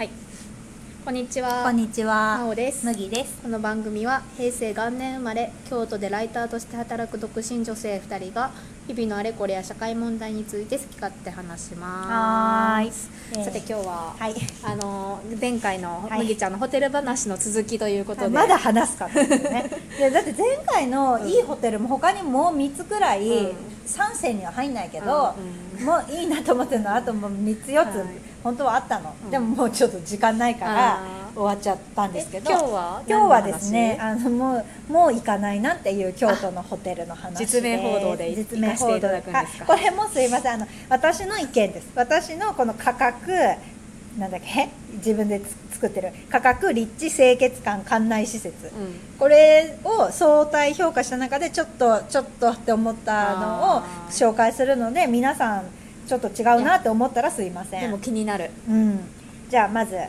はい。こんにちは。こんにちまは。おです。麦です。この番組は平成元年生まれ京都でライターとして働く独身女性2人が日々のあれこれや社会問題について好き勝手話します。はーいさて今日は、はい。あの前回のはい麦ちゃんのホテル話の続きということで、まだ話すかっていうね。いやだって前回のいいホテルも他にもう三つくらい、うん三選には入んないけど、うんもういいなと思ってるのはあともう三つ四つ、はい本当はあったの、うん。でももうちょっと時間ないから終わっちゃったんですけど。え今日は？今日はですねあのもうもう行かないなっていう京都のホテルの話で。実名報道で実名報道。行かせていただくんですか？あこれもすいません。あの私の意見です。私のこの価格なんだっけ自分でつ作ってる。価格立地清潔感館内施設、うん。これを相対評価した中でちょっとちょっとって思ったのを紹介するので皆さんちょっと違うなって思ったらすいません。でも気になる。うん、じゃあまず、はい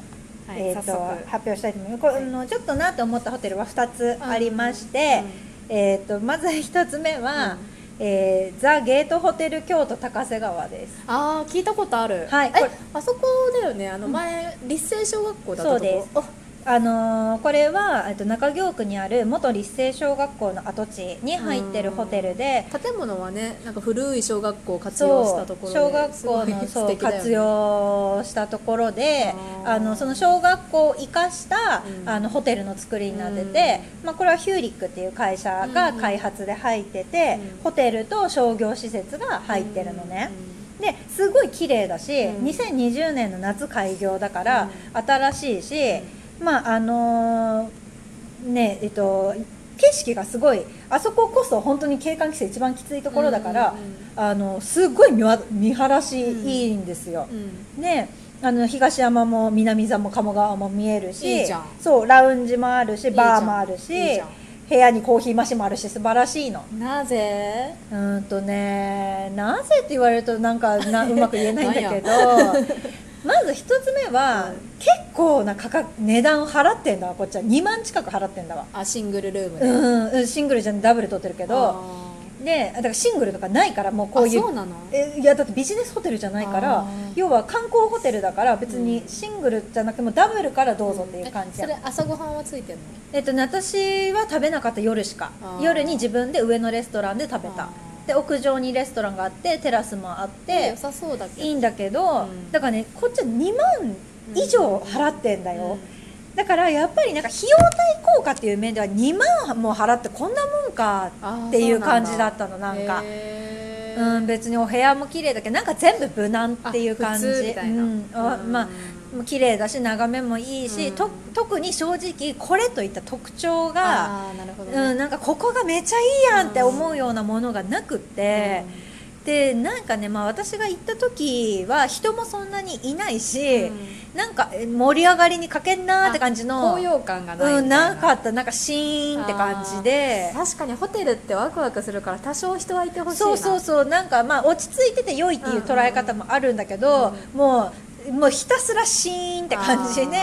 えー、と発表したいと思います。これ、あのちょっとなと思ったホテルは2つありまして、うん。えー、とまず1つ目は、うん。えーザ・ゲートホテル京都高瀬川です。ああ聞いたことある。はい。あそこだよね。あの前、立成小学校だったとこ。そうですああのーこれは、えっと中京区にある元立成小学校の跡地に入ってるホテルで、建物はねなんか古い小学校を活用したところで小学校のそう活用したところであのその小学校を生かした、うん。あのホテルの作りになってて、まあ、これはヒューリックっていう会社が開発で入ってて、うん。ホテルと商業施設が入ってるのね。ですごい綺麗だし、うん。2020年の夏開業だから、新しいし、まああのーねえっと景色がすごいあそここそ本当に景観規制一番きついところだから、うんうんうん。あのすごい見わ見晴らしいいんですよ。うん。ねあの東山も南座も鴨川も見えるしそうラウンジもあるしバーもあるし部屋にコーヒーマシンもあるし素晴らしいの。なぜ？うーんとねなぜって言われるとなんかなうまく言えないんだけどまず一つ目は、うん結構な価格値段を払ってんだわこっちは。2万近く払ってんだわ、あシングルルームで。うんうん、シングルじゃんダブル取ってるけどあでだからシングルとかないからもうこういうあそうなの？えいやだってビジネスホテルじゃないから要は観光ホテルだから別にシングルじゃなくてもダブルからどうぞっていう感じや。えそれ朝ごはんはついてんの？えっとね、私は食べなかった夜しか。夜に自分で上のレストランで食べたで屋上にレストランがあってテラスもあって良さそうだけど。いいんだけど、うん。だからねこっちは2万以上払ってんだよ、うん。だからやっぱりなんか費用対効果っていう面では2万も払ってこんなもんかっていう感じだったのなんか。うん、別にお部屋も綺麗だけどなんか全部無難っていう感じ。うん。まあもう綺麗だし眺めもいいし、うん。と特に正直これといった特徴が、なるほどうん、ねなんかここがめちゃいいやんって思うようなものがなくって、でなんかね、まあ、私が行った時は人もそんなにいないし、うん。なんかえ盛り上がりに欠けんなーって感じの高揚感がないうん、なかった。なんかシーンって感じで。確かにホテルってワクワクするから多少人はいてほしいな。そうそうそう。なんかまあ落ち着いてて良いっていう捉え方もあるんだけど、もうもうひたすらシーンって感じで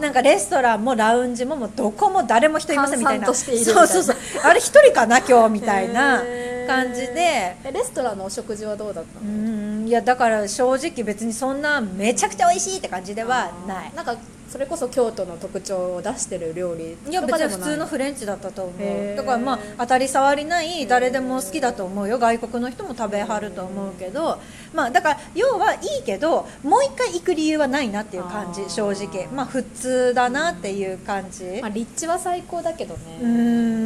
なんかレストランもラウンジももうどこも誰も人いませんみたいな。そうそうそう。あれ一人かな今日みたいな感じで。えレストランのお食事はどうだったうのんいやだから正直別にそんなめちゃくちゃ美味しいって感じではない。なんかそれこそ京都の特徴を出してる料理い。や別に普通のフフレンチだったと思う。だからまあ当たり障りない誰でも好きだと思うよ。外国の人も食べはると思うけどまあだから要はいいけどもう一回行く理由はないなっていう感じ正直。まあ普通だなっていう感じ。まあ、立地は最高だけどね。うー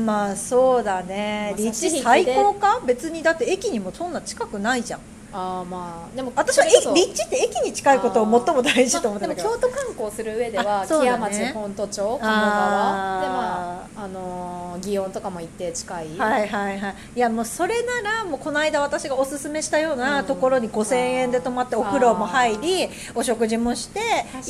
んまあそうだね。まあ立地最で。高か？別にだって駅にもそんな近くないじゃんああまあでも私は立地って駅に近いことを最も大事と思ってまあでもたけど京都観光する上ではあそう木屋町本都町鴨川でまああのー祇園とかも行って近い、はいはいはい。いやもうそれならもうこの間私がおすすめしたようなところに5000円で泊まってお風呂も入りお食事もして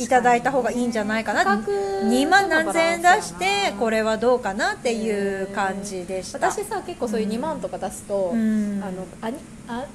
いただいた方がいいんじゃないかな。価格2万何千円出してこれはどうかなっていう感じでした。私さ結構そういう2万とか出すと、うん。あのあ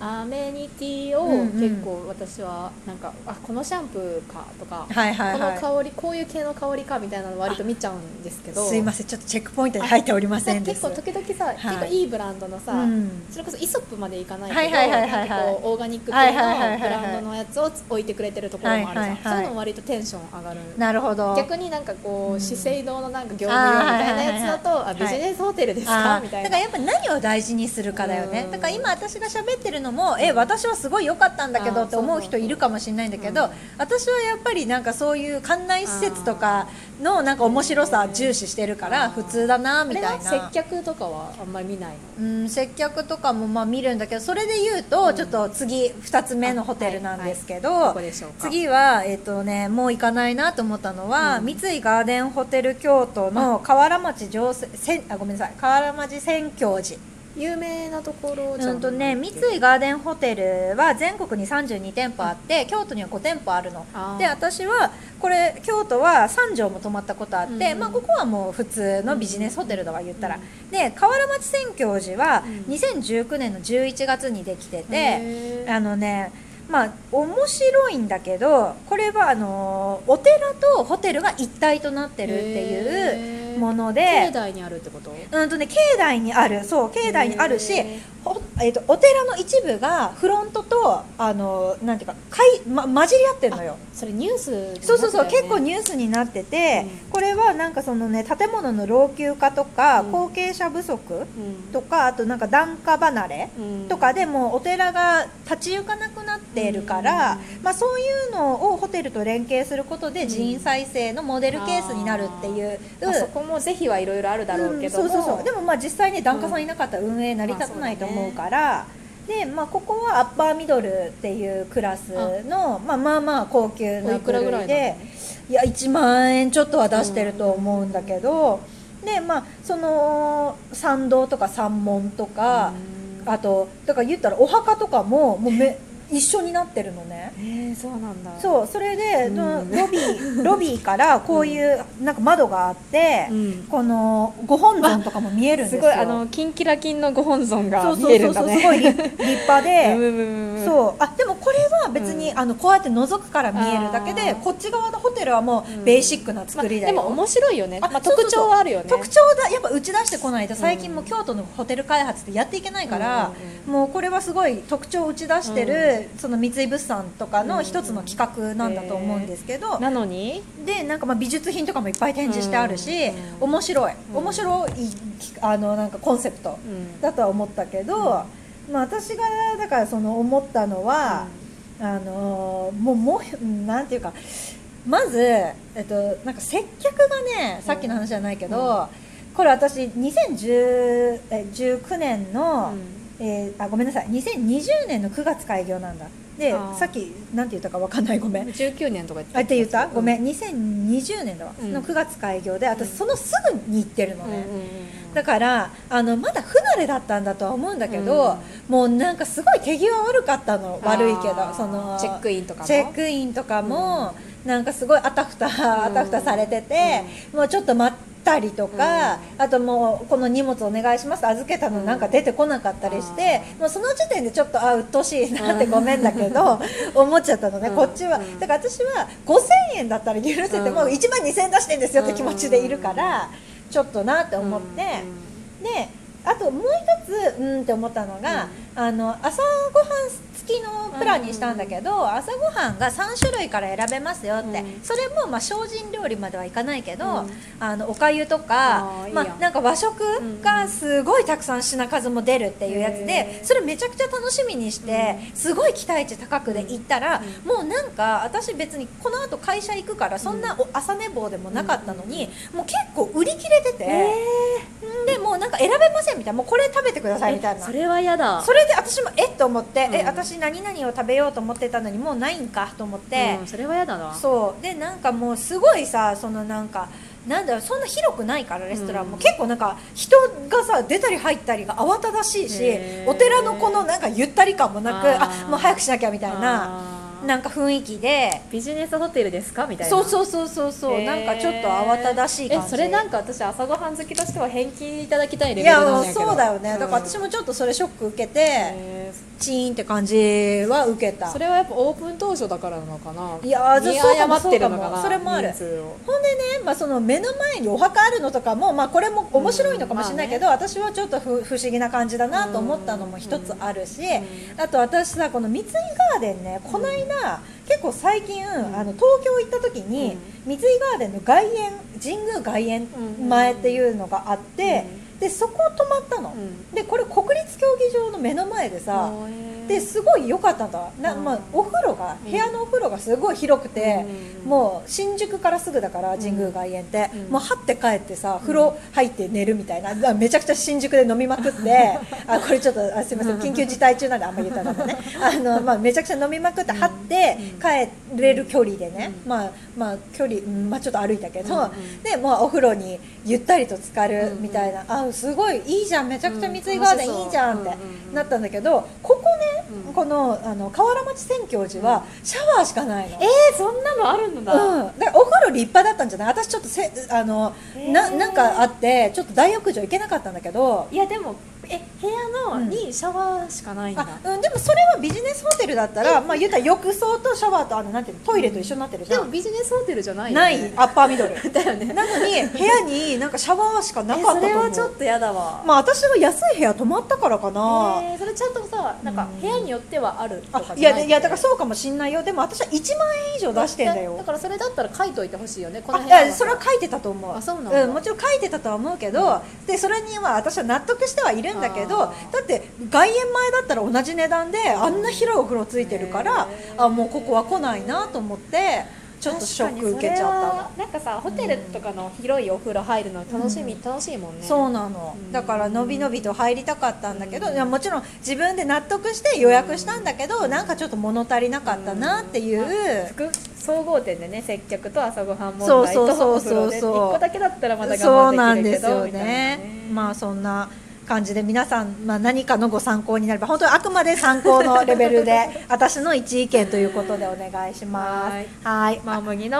アメニティをうんうん。結構私はなんか、あこのシャンプーかとか、はいはいこのはい香りこういう系の香りかみたいなの割と見ちゃうんですけど。すいません。ちょっとチェックポイントに入っておりません結構時々さ、はい。結構いいブランドのさ、うん。それこそイソップまでいかないけど、はいはいはいオーガニック系のブランドのやつを置いてくれてるところもあるじゃん、はいはいはい。そういうのも割とテンション上がる。なるほど。逆になんかこう、うん。資生堂のなんか業務用みたいなやつだと、あーはいはいはい。はいあビジネスホテルですか、みたいな。だからやっぱ何を大事にするかだよね。うん。だから今私が喋ってるのもえ私はすごい良かったんだけどって思う人いるかもしれないんだけどうん。私はやっぱりなんかそういう館内施設とかのなんか面白さ重視してるから普通だなみたいな。は接客とかはあんまり見ないの？うん、接客とかもまあ見るんだけどそれで言うとうん。ちょっと次2つ目のホテルなんですけど、次は、えっとね、もう行かないなと思ったのは、うん。三井ガーデンホテル京都の河原町上せせんあごめんなさい。河原町宣教寺有名なところじゃうんとね、三井ガーデンホテルは全国に32店舗あって京都には5店舗あるの。で私はこれ京都は3畳も泊まったことあって、うんまあ、ここはもう普通のビジネスホテルだわ言ったら、うん。で河原町宣教寺はうん。2019年の11月にできてて、あのねまあ面白いんだけどこれはあのお寺とホテルが一体となってるっていうもので。境内にあるってこと？うんとね境内にある。そう境内にあるしへー。ほえー、とお寺の一部がフロントとあのなんていうかかい、ま、混じり合ってるのよ。それニュースになってたそうそうそう、結構ニュースになってて、うん。これはなんかそのね建物の老朽化とか、うん。後継者不足うん。とかあとなんか檀家離れうん。とかでもうお寺が立ち行かなくなっているから、うん。まあ、そういうのをホテルと連携することで人員再生のモデルケースになるっていう。まあそこもぜひはいろいろあるだろうけども、うんそうそうそう。でもまあ実際に檀家さんいなかったら運営成り立たないと思うから、でまあ、ここはアッパーミドルっていうクラスのまあ、まあまあ高級おないくらぐらいなの？部類でいや1万円ちょっとは出してると思うんだけど、でまあその参道とか山門とか、うん。あとだから言ったらお墓とかももうめ一緒になってるのね。えー、そうなんだ。そうそれで、うん。ロビーロビーから こういうなんか窓があって、うん。このご本尊とかも見えるんですよ。すごいあのキンキラキンのご本尊がそう見そうそうそうえるんだね。すごい立立派で、うんうんうんうん。そう。あでもこれは別に、うん。あのこうやって覗くから見えるだけでこっち側のホテルはもうベーシックな作りだよ、まあでも面白いよね。あまあ、特徴はあるよね。特徴だやっぱ打ち出してこないと最近も京都のホテル開発ってやっていけないから、うんもうこれはすごい特徴を打ち出してる、その三井物産とかの一つの企画なんだと思うんですけど、なのに？でなんかまあ美術品とかもいっぱい展示してあるし、うん面白い。うん。面白いあのなんかコンセプトうんだとは思ったけど、まあ、私がだからその思ったのは、あのーもうもうなんていうかまず、えっと、なんか接客がねさっきの話じゃないけど、これ私2019年の、えーあごめんなさい。2020年の9月開業なんだでさっきなんて言ったかわかんないごめん。19年とか言ってあって言った？ごめん。うん2020年だわ、うん。の9月開業で私うん。そのすぐに行ってるのね、うんうんうんだからあのまだ不慣れだったんだとは思うんだけど、もうなんかすごい手際悪かったの。悪いけどそのチェックインとかも。チェックインとかも、なんかすごいあたふた、あたふたされてて、もうちょっと待ったりとか、あともうこの荷物お願いします預けたのなんか出てこなかったりして、もうその時点でちょっとあ鬱陶しいなってごめんだけど、思っちゃったのね、うん。こっちは。うん。だから私は5000円だったら許せてもうん1万2000円出してんですよって気持ちでいるから、ちょっとなって思って。であともう一つうんって思ったのが、あの朝ごはん付きのプランにしたんだけど、朝ごはんが3種類から選べますよって、うん。それもまあ精進料理まではいかないけど、うん。あのおかゆとかまあ、なんか和食がすごいたくさん品数も出るっていうやつへでーそれめちゃくちゃ楽しみにして、すごい期待値高くで行ったら、うもうなんか私別にこの後会社行くからそんなお朝寝坊でもなかったのに、もう結構売り切れてて。でもうなんか選べませんみたいなもうこれ食べてくださいみたいな。それは嫌だ。それで私もえっと思って、うん。え私何々を食べようと思ってたのにもうないんかと思って。う、んそれは嫌だな。そう。でなんかもうすごいさそのなんかなんだろうそんな広くないからレストランも、うん。結構なんか人がさ出たり入ったりが慌ただしいしお寺のこのなんかゆったり感もなくあもう早くしなきゃみたいななんか雰囲気で。ビジネスホテルですか？みたいな。そうそうそうそうそう、へー。なんかちょっと慌ただしい感じ。えそれなんか私朝ごはん好きとしては返金いただきたいレベいルなんやそうだよね、だからうん私もちょっとそれショック受けて、へチーンって感じは受けた。ーそれはやっぱオープン当初だからなのかな。いやー見そうかも誤ってるのかなそれもある。ほんでね、まあ、その目の前にお墓あるのとかも、まあ、これも面白いのかもしれないけど、私はちょっとふ不思議な感じだなと思ったのも一つあるし、うん。あと私さこの三井ガーデンねこの間、結構最近、あの東京行った時に、三井ガーデンの外苑神宮外苑前っていうのがあって、でそこ泊まったの、うん。でこれ国立目の前でさ、ですごい良かったんだな、うん。まあ、お風呂が部屋のお風呂がすごい広くて、うん。もう新宿からすぐだから神宮外苑って、うん。もうはって帰ってさ風呂入って寝るみたいな、あめちゃくちゃ新宿で飲みまくって あこれちょっとあすみません緊急事態中なんであんまり言ったらね。あの、まあ、めちゃくちゃ飲みまくってはってうん。帰れる距離でね、うん。まあまあ距離、うんまあ、ちょっと歩いたけど、でもうお風呂にゆったりと浸かるみたいな、あすごいいいじゃんめちゃくちゃ三井ガーデンいいじゃんってなったんだけどここね、うん。このあの河原町宣教寺はシャワーしかないの。えー、そんなのあるんだ、うん、だからお風呂立派だったんじゃない？私ちょっとせあの、へー。ななんかあってちょっと大浴場行けなかったんだけど。いやでもえ部屋のうん。にシャワーしかないんだ、あ、うん、でもそれはビジネスホテルだったら、まあ、言ったら浴槽とシャワーとあのなんていうのトイレと一緒になってるじゃん。でもビジネスホテルじゃないよなねい。アッパーミドル。だよね。なのに部屋になんかシャワーしかなかったとえそれ思うはちょっとやだわ、まあ私は安い部屋泊まったからかな、えーそれちゃんとさなんかうん。部屋によってはあるとあかじゃない？いやいやだからそうかもしんないよ。でも私は1万円以上出してんだよ。だからそれだったら書いといてほしいよねこのあ部屋いやそれは書いてたと思う。あそうなんだ。ん、もちろん書いてたとは思うけど、でそれには私は納得してはいるんだけどあだって外苑前だったら同じ値段であんな広いお風呂ついてるからあもうここは来ないなと思ってちょっとショック受けちゃったの。なんかさホテルとかの広いお風呂入るの楽しみ、楽しいもんね。そうなの。うん。だからのびのびと入りたかったんだけど、いやもちろん。自分で納得して予約したんだけど、なんかちょっと物足りなかったなっていう、副総合点でね接客と朝ごはん問そう題とそうそうお風呂でそう1個だけだったらまだそう我なん慢できるけどですよみたいなね。まあそんな感じで皆さん、まあ、何かのご参考になれば本当にあくまで参考のレベルで 私の一意見ということでお願いします。はい